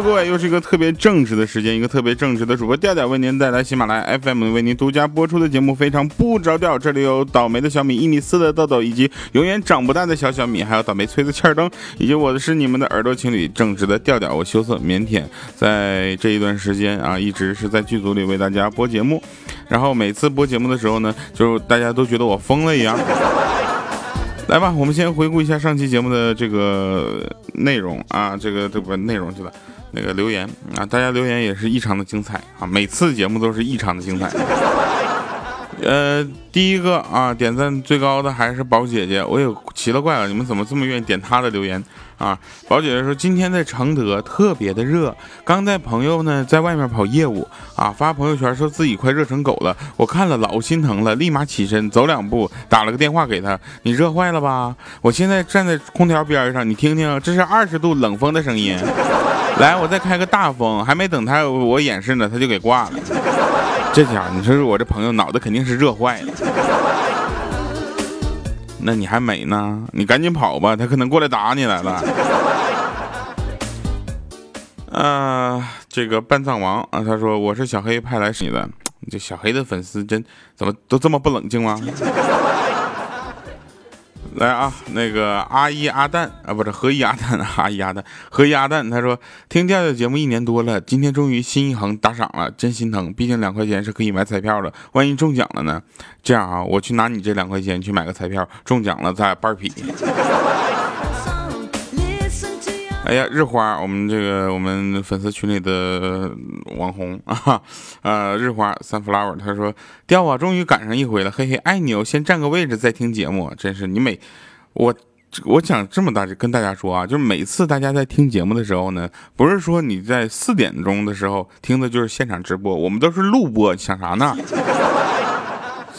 各位，又是一个特别正直的时间，一个特别正直的主播调调为您带来喜马拉雅 FM 为您独家播出的节目，非常不着调。这里有倒霉的小米一米四的豆豆，以及永远长不大的小小米，还有倒霉催的欠儿灯，以及我的是你们的耳朵情侣正直的调调。我羞涩腼腆，在这一段时间啊，一直是在剧组里为大家播节目，然后每次播节目的时候呢，就大家都觉得我疯了一样。来吧，我们先回顾一下上期节目的这个内容啊，这个这不内容去了，那个留言啊，大家留言也是异常的精彩啊，每次节目都是异常的精彩。呃，第一个啊，点赞最高的还是宝姐姐，我也奇了怪了，你们怎么这么愿意点她的留言啊？宝姐姐说今天在承德特别的热，刚带朋友呢在外面跑业务啊，发朋友圈说自己快热成狗了，我看了老心疼了，立马起身走两步，打了个电话给他，你热坏了吧？我现在站在空调边上，你听听，这是二十度冷风的声音。来，我再开个大风，还没等他我演示呢，他就给挂了。这家伙，你说我这朋友脑子肯定是热坏了。那你还美呢？你赶紧跑吧，他可能过来打你来了。啊，这个半藏王啊，他说我是小黑派来你的。这小黑的粉丝真怎么都这么不冷静吗？来啊，那个阿一阿蛋啊，不是何一阿蛋，阿一阿蛋，何一阿蛋，他说听调调节目一年多了，今天终于心一横打赏了，真心疼，毕竟两块钱是可以买彩票的，万一中奖了呢？这样啊，我去拿你这两块钱去买个彩票，中奖了咱俩半劈。哎呀，日花，我们这个我们粉丝群里的网红 啊，呃，日花 sunflower，他说掉啊，终于赶上一回了，嘿嘿，爱你哦，先占个位置再听节目，真是你每我我想这么大跟大家说啊，就是每次大家在听节目的时候呢，不是说你在四点钟的时候听的就是现场直播，我们都是录播，想啥呢？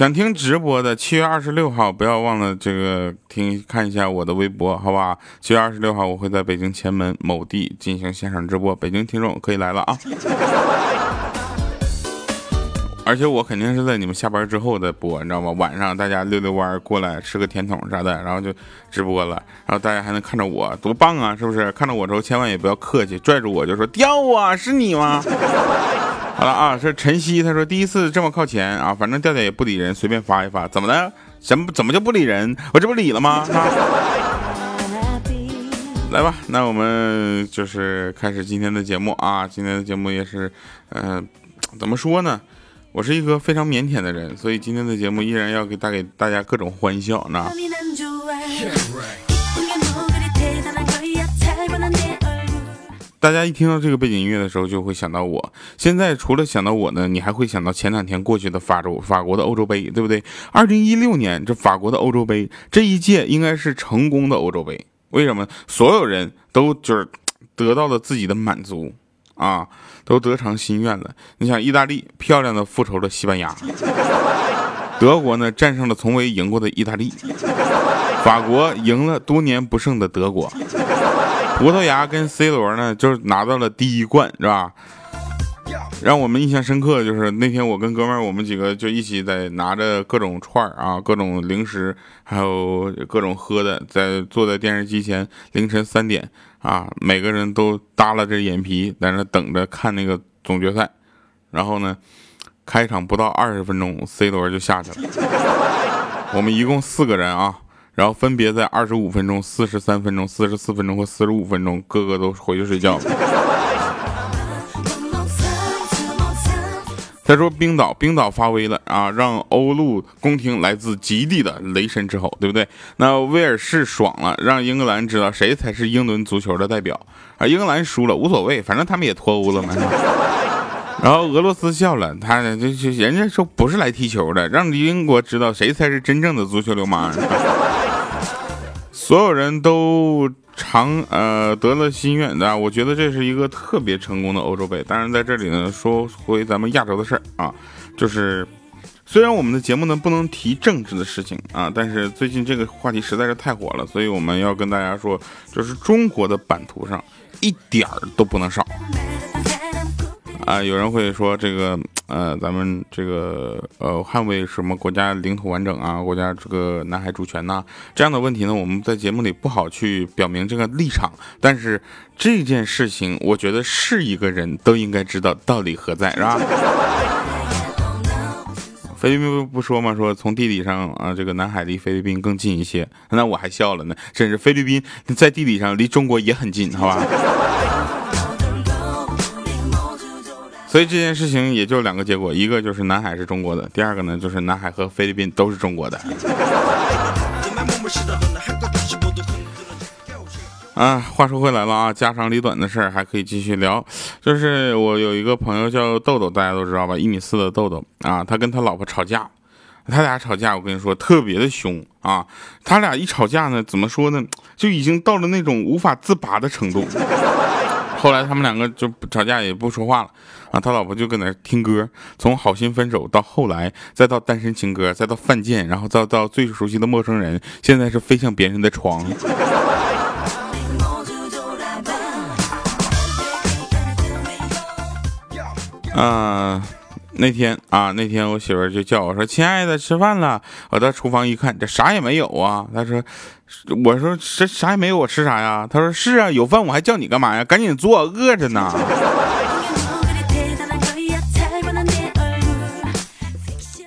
想听直播的，七月二十六号不要忘了这个听看一下我的微博，好吧？七月二十六号我会在北京前门某地进行线上直播，北京听众可以来了啊！而且我肯定是在你们下班之后再播，你知道吗？晚上大家溜溜弯过来吃个甜筒啥的，然后就直播了，然后大家还能看着我，多棒啊！是不是？看着我之后千万也不要客气，拽住我就说掉啊，是你吗？好了啊，是晨曦，他说第一次这么靠前啊，反正调调也不理人，随便发一发，怎么的？什么怎么就不理人？我这不理了吗？来吧，那我们就是开始今天的节目啊。今天的节目也是，嗯，怎么说呢？我是一个非常腼腆的人，所以今天的节目依然要给带给大家各种欢笑，呢。大家一听到这个背景音乐的时候，就会想到我。现在除了想到我呢，你还会想到前两天过去的法洲法国的欧洲杯，对不对？二零一六年这法国的欧洲杯这一届应该是成功的欧洲杯，为什么？所有人都就是得到了自己的满足啊，都得偿心愿了。你想，意大利漂亮的复仇了西班牙，德国呢战胜了从未赢过的意大利，法国赢了多年不胜的德国。葡萄牙跟 C 罗呢，就是拿到了第一冠，是吧？让我们印象深刻的就是那天我跟哥们儿，我们几个就一起在拿着各种串儿啊，各种零食，还有各种喝的，在坐在电视机前，凌晨三点啊，每个人都耷拉着眼皮在那等着看那个总决赛。然后呢，开场不到二十分钟，C 罗就下去了。我们一共四个人啊。然后分别在二十五分钟、四十三分钟、四十四分钟和四十五分钟，个个都回去睡觉。再说冰岛，冰岛发威了啊，让欧陆宫廷来自极地的雷神之吼，对不对？那威尔士爽了，让英格兰知道谁才是英伦足球的代表。啊，英格兰输了无所谓，反正他们也脱欧了嘛。然后俄罗斯笑了，他这这人家说不是来踢球的，让英国知道谁才是真正的足球流氓。所有人都尝呃得了心愿的，我觉得这是一个特别成功的欧洲杯。当然在这里呢，说回咱们亚洲的事儿啊，就是虽然我们的节目呢不能提政治的事情啊，但是最近这个话题实在是太火了，所以我们要跟大家说，就是中国的版图上一点儿都不能少。啊，有人会说这个呃，咱们这个呃，捍卫什么国家领土完整啊，国家这个南海主权呐，这样的问题呢，我们在节目里不好去表明这个立场。但是这件事情，我觉得是一个人都应该知道道理何在，是吧？菲律宾不说吗？说从地理上啊，这个南海离菲律宾更近一些。那我还笑了呢，甚至菲律宾在地理上离中国也很近，好吧？所以这件事情也就两个结果，一个就是南海是中国的，第二个呢就是南海和菲律宾都是中国的。啊，话说回来了啊，家长里短的事儿还可以继续聊。就是我有一个朋友叫豆豆，大家都知道吧？一米四的豆豆啊，他跟他老婆吵架，他俩吵架，我跟你说特别的凶啊。他俩一吵架呢，怎么说呢？就已经到了那种无法自拔的程度。后来他们两个就吵架也不说话了啊，他老婆就搁那听歌，从好心分手到后来，再到单身情歌，再到犯贱，然后再到最熟悉的陌生人，现在是飞向别人的床。啊，那天啊，那天我媳妇就叫我说：“亲爱的，吃饭了。”我到厨房一看，这啥也没有啊。她说：“我说这啥也没有，我吃啥呀？”她说：“是啊，有饭我还叫你干嘛呀？赶紧做，饿着呢。”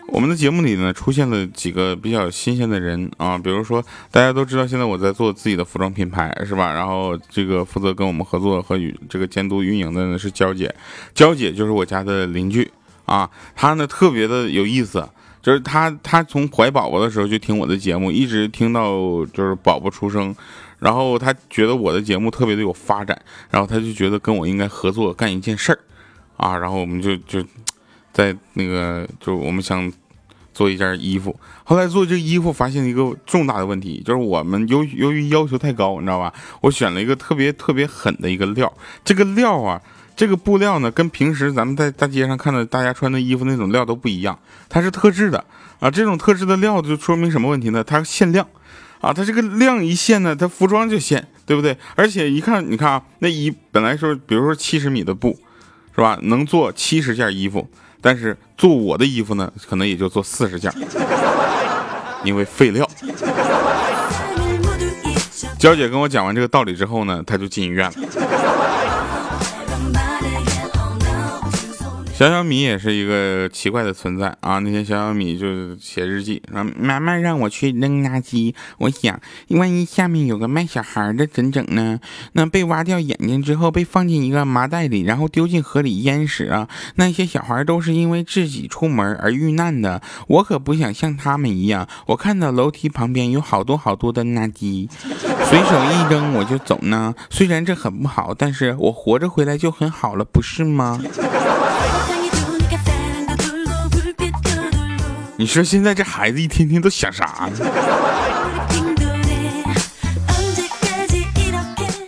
我们的节目里呢，出现了几个比较新鲜的人啊，比如说大家都知道，现在我在做自己的服装品牌，是吧？然后这个负责跟我们合作和与这个监督运营的呢是娇姐，娇姐就是我家的邻居啊，她呢特别的有意思，就是她她从怀宝宝的时候就听我的节目，一直听到就是宝宝出生，然后她觉得我的节目特别的有发展，然后她就觉得跟我应该合作干一件事儿啊，然后我们就就在那个就我们想。做一件衣服，后来做这衣服发现一个重大的问题，就是我们由由于要求太高，你知道吧？我选了一个特别特别狠的一个料，这个料啊，这个布料呢，跟平时咱们在大街上看到大家穿的衣服那种料都不一样，它是特制的啊。这种特制的料就说明什么问题呢？它限量啊，它这个量一限呢，它服装就限，对不对？而且一看，你看啊，那衣本来说，比如说七十米的布，是吧？能做七十件衣服。但是做我的衣服呢，可能也就做四十件，因为废料。娇姐跟我讲完这个道理之后呢，她就进医院了。小小米也是一个奇怪的存在啊！那天小小米就写日记，说妈妈让我去扔垃圾。我想，万一下面有个卖小孩的怎整呢？那被挖掉眼睛之后，被放进一个麻袋里，然后丢进河里淹死啊！那些小孩都是因为自己出门而遇难的。我可不想像他们一样。我看到楼梯旁边有好多好多的垃圾，随手一扔我就走呢。虽然这很不好，但是我活着回来就很好了，不是吗？你说现在这孩子一天天都想啥呢？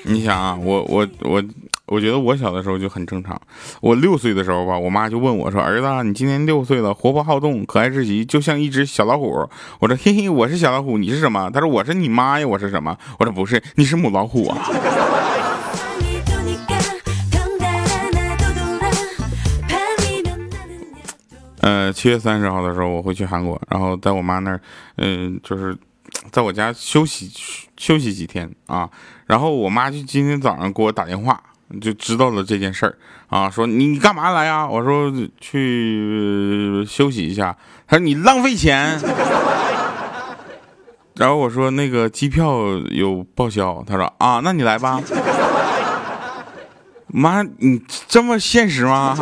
你想啊，我我我，我觉得我小的时候就很正常。我六岁的时候吧，我妈就问我说：“儿子，你今年六岁了，活泼好动，可爱至极，就像一只小老虎。”我说：“嘿嘿，我是小老虎，你是什么？”他说：“我是你妈呀，我是什么？”我说：“不是，你是母老虎啊。”呃，七月三十号的时候我会去韩国，然后在我妈那儿，嗯，就是在我家休息休息几天啊。然后我妈就今天早上给我打电话，就知道了这件事儿啊，说你干嘛来呀？我说去休息一下。她说你浪费钱。然后我说那个机票有报销。她说啊，那你来吧。妈，你这么现实吗？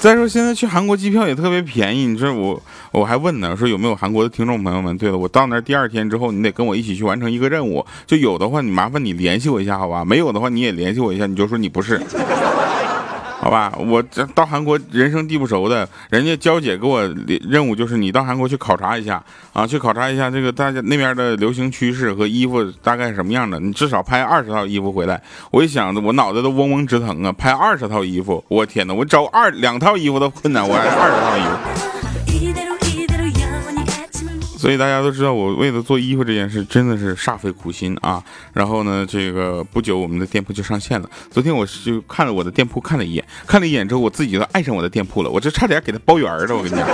再说现在去韩国机票也特别便宜，你说我我还问呢，说有没有韩国的听众朋友们？对了，我到那第二天之后，你得跟我一起去完成一个任务，就有的话你麻烦你联系我一下，好吧？没有的话你也联系我一下，你就说你不是。好吧，我这到韩国人生地不熟的，人家娇姐给我任务就是你到韩国去考察一下啊，去考察一下这个大家那边的流行趋势和衣服大概什么样的，你至少拍二十套衣服回来。我一想，我脑袋都嗡嗡直疼啊！拍二十套衣服，我天哪，我找二两套衣服都困难，我还二十套衣服。所以大家都知道，我为了做衣服这件事真的是煞费苦心啊。然后呢，这个不久我们的店铺就上线了。昨天我就看了我的店铺看了一眼，看了一眼之后，我自己都爱上我的店铺了。我这差点给他包圆了，我跟你讲。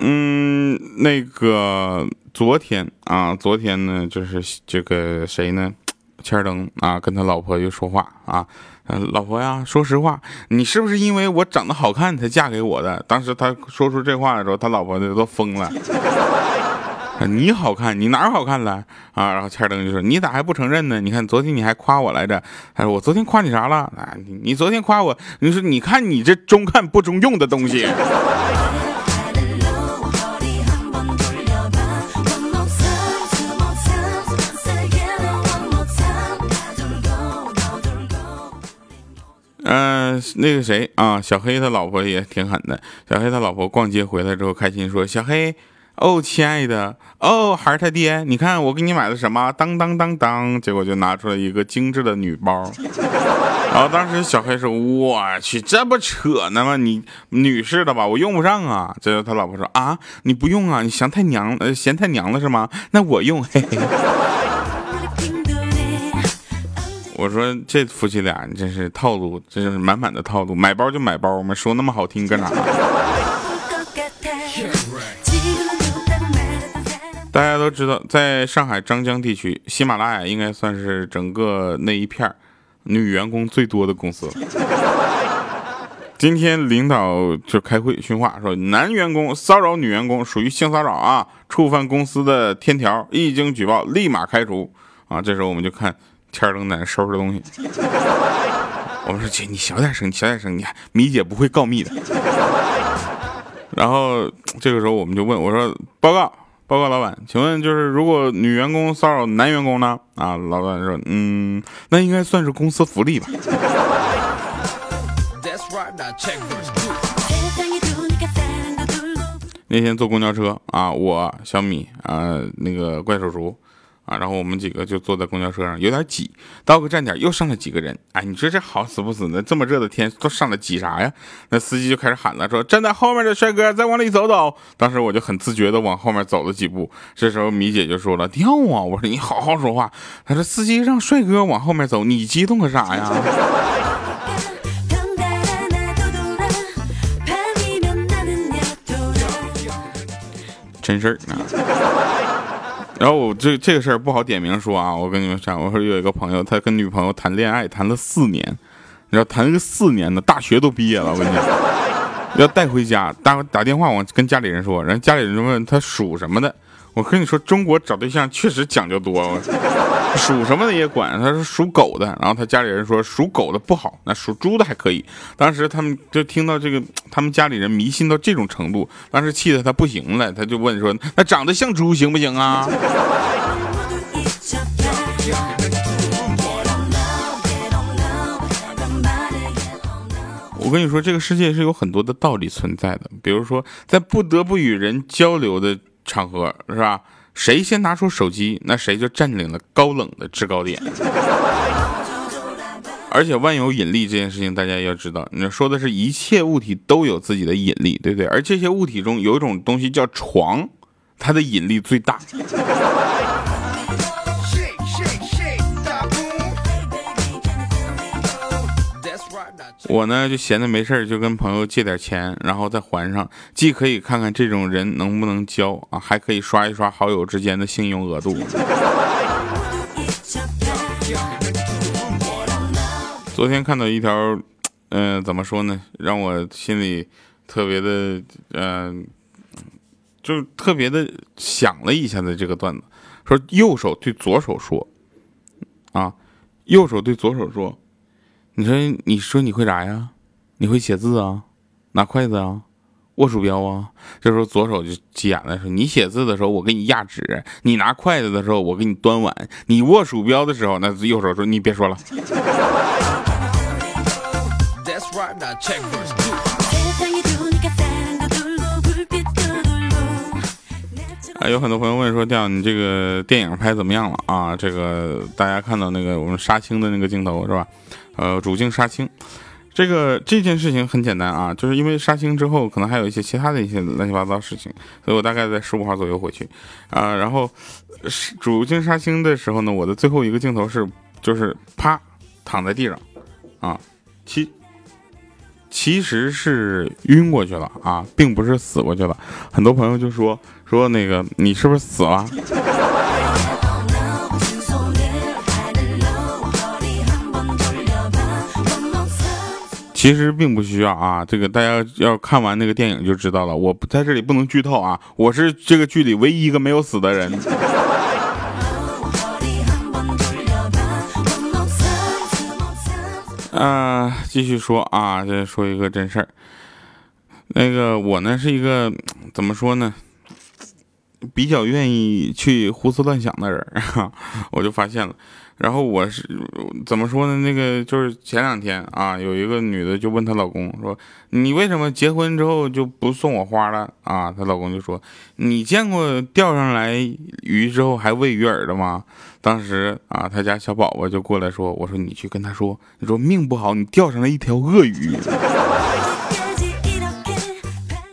嗯，那个昨天啊，昨天呢，就是这个谁呢？千灯啊，跟他老婆又说话啊。老婆呀，说实话，你是不是因为我长得好看才嫁给我的？当时他说出这话的时候，他老婆都疯了。你好看，你哪好看了啊？然后千灯就说：“你咋还不承认呢？你看昨天你还夸我来着。”他说：“我昨天夸你啥了？啊，你昨天夸我，你说你看你这中看不中用的东西。”嗯，那个谁啊，小黑他老婆也挺狠的。小黑他老婆逛街回来之后，开心说：“小黑，哦，亲爱的，哦，还是他爹，你看我给你买的什么？当当当当，结果就拿出了一个精致的女包。然后当时小黑说：我去，这不扯呢吗？你女士的吧，我用不上啊。这后他老婆说：啊，你不用啊？你嫌太娘，呃，嫌太娘了是吗？那我用，嘿嘿。”我说这夫妻俩真是套路，真是满满的套路。买包就买包嘛，说那么好听干啥？大家都知道，在上海张江地区，喜马拉雅应该算是整个那一片女员工最多的公司。今天领导就开会训话，说男员工骚扰女员工属于性骚扰啊，触犯公司的天条，一经举报立马开除啊。这时候我们就看。天冷在那收拾东西，我们说姐，你小点声，小点声，你看米姐不会告密的。然后这个时候我们就问我说：“报告，报告老板，请问就是如果女员工骚扰男员工呢？”啊，老板说：“嗯，那应该算是公司福利吧。”那天坐公交车啊，我小米啊，那个怪叔叔。啊，然后我们几个就坐在公交车上，有点挤。到个站点又上来几个人，哎，你说这好死不死的，这么热的天都上来挤啥呀？那司机就开始喊了，说站在后面的帅哥再往里走走。当时我就很自觉的往后面走了几步。这时候米姐就说了，掉啊！我说你好好说话。他说司机让帅哥往后面走，你激动个啥呀？真事儿啊。然后我这这个事儿不好点名说啊，我跟你们讲，我说有一个朋友，他跟女朋友谈恋爱谈了四年，你知道谈个四年的，大学都毕业了，我跟你讲，要带回家打打电话往跟家里人说，然后家里人就问他属什么的。我跟你说，中国找对象确实讲究多，属什么的也管。他说属狗的，然后他家里人说属狗的不好，那属猪的还可以。当时他们就听到这个，他们家里人迷信到这种程度，当时气得他不行了，他就问说：“那长得像猪行不行啊？”我跟你说，这个世界是有很多的道理存在的，比如说在不得不与人交流的。场合是吧？谁先拿出手机，那谁就占领了高冷的制高点。而且万有引力这件事情，大家要知道，你说的是一切物体都有自己的引力，对不对？而这些物体中有一种东西叫床，它的引力最大。我呢就闲着没事就跟朋友借点钱，然后再还上，既可以看看这种人能不能交啊，还可以刷一刷好友之间的信用额度。昨天看到一条，嗯，怎么说呢，让我心里特别的，嗯，就特别的想了一下的这个段子，说右手对左手说，啊，右手对左手说。你说，你说你会啥呀？你会写字啊？拿筷子啊？握鼠标啊？这时候左手就急眼了，说：“你写字的时候我给你压纸，你拿筷子的时候我给你端碗，你握鼠标的时候那右手说你别说了。”啊，有很多朋友问说：“调你这个电影拍怎么样了啊？”这个大家看到那个我们杀青的那个镜头是吧？呃，主镜杀青，这个这件事情很简单啊，就是因为杀青之后，可能还有一些其他的一些乱七八糟事情，所以我大概在十五号左右回去啊。然后主镜杀青的时候呢，我的最后一个镜头是就是啪躺在地上啊，其其实是晕过去了啊，并不是死过去了。很多朋友就说说那个你是不是死了？其实并不需要啊，这个大家要看完那个电影就知道了。我不在这里不能剧透啊，我是这个剧里唯一一个没有死的人。啊，继续说啊，再说一个真事儿。那个我呢是一个怎么说呢，比较愿意去胡思乱想的人，我就发现了。然后我是怎么说呢？那个就是前两天啊，有一个女的就问她老公说：“你为什么结婚之后就不送我花了？”啊，她老公就说：“你见过钓上来鱼之后还喂鱼饵的吗？”当时啊，他家小宝宝就过来说：“我说你去跟他说，你说命不好，你钓上来一条鳄鱼。”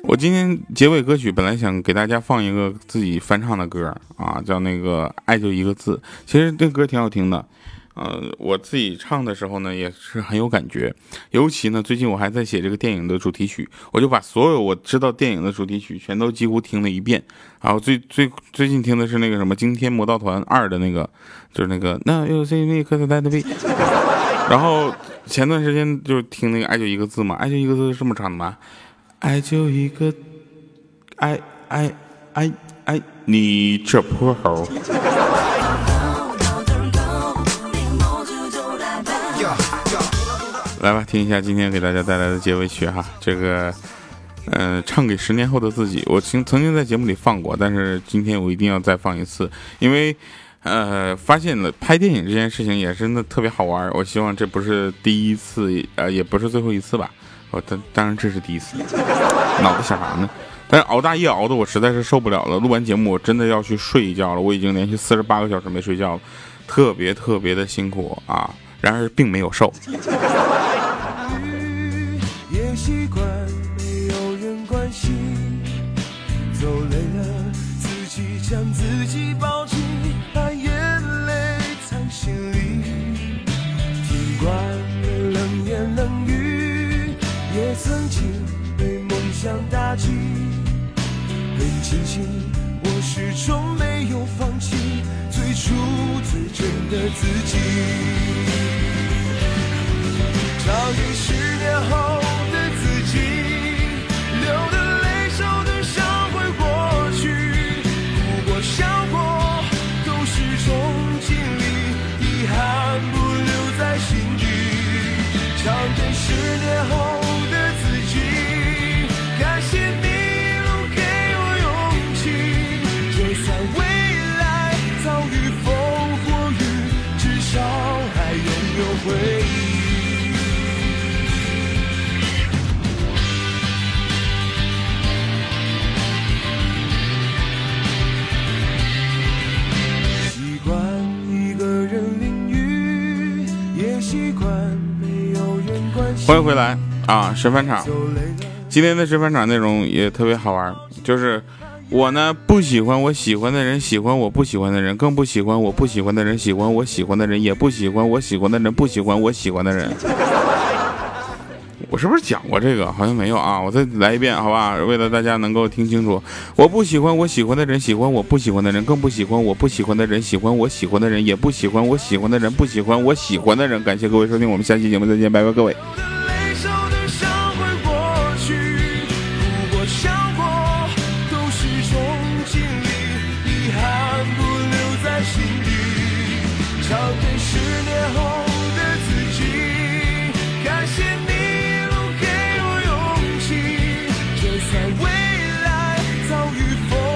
我今天结尾歌曲本来想给大家放一个自己翻唱的歌啊，叫那个爱就一个字。其实这歌挺好听的，呃，我自己唱的时候呢也是很有感觉。尤其呢，最近我还在写这个电影的主题曲，我就把所有我知道电影的主题曲全都几乎听了一遍。然后最最最近听的是那个什么《惊天魔盗团二》的那个，就是那个那又 C V 克特戴的 V。然后前段时间就听那个爱就一个字嘛，爱就一个字是这么唱的吗？爱就一个，爱爱爱爱你这泼猴！来吧，听一下今天给大家带来的结尾曲哈，这个，嗯，唱给十年后的自己。我曾曾经在节目里放过，但是今天我一定要再放一次，因为，呃，发现了拍电影这件事情也真的特别好玩。我希望这不是第一次，呃，也不是最后一次吧。我当当然这是第一次，脑子想啥呢？但是熬大夜熬的我实在是受不了了。录完节目我真的要去睡一觉了。我已经连续四十八个小时没睡觉了，特别特别的辛苦啊！然而并没有瘦。自己抱着很庆幸，我始终没有放弃最初最真的自己。唱给十年后神返场，今天的神返场内容也特别好玩，就是我呢不喜欢我喜欢的人喜欢我不喜欢的人，更不喜欢我不喜欢的人喜欢我喜欢的人，也不喜欢我喜欢的人不喜欢我喜欢的人。我是不是讲过这个？好像没有啊！我再来一遍，好吧？为了大家能够听清楚，我不喜欢我喜欢的人喜欢我不喜欢的人，更不喜欢我不喜欢的人喜欢我喜欢的人，也不喜欢我喜欢的人不喜欢我喜欢的人。感谢各位收听，我们下期节目再见，拜拜，各位。未来遭遇风。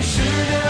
世界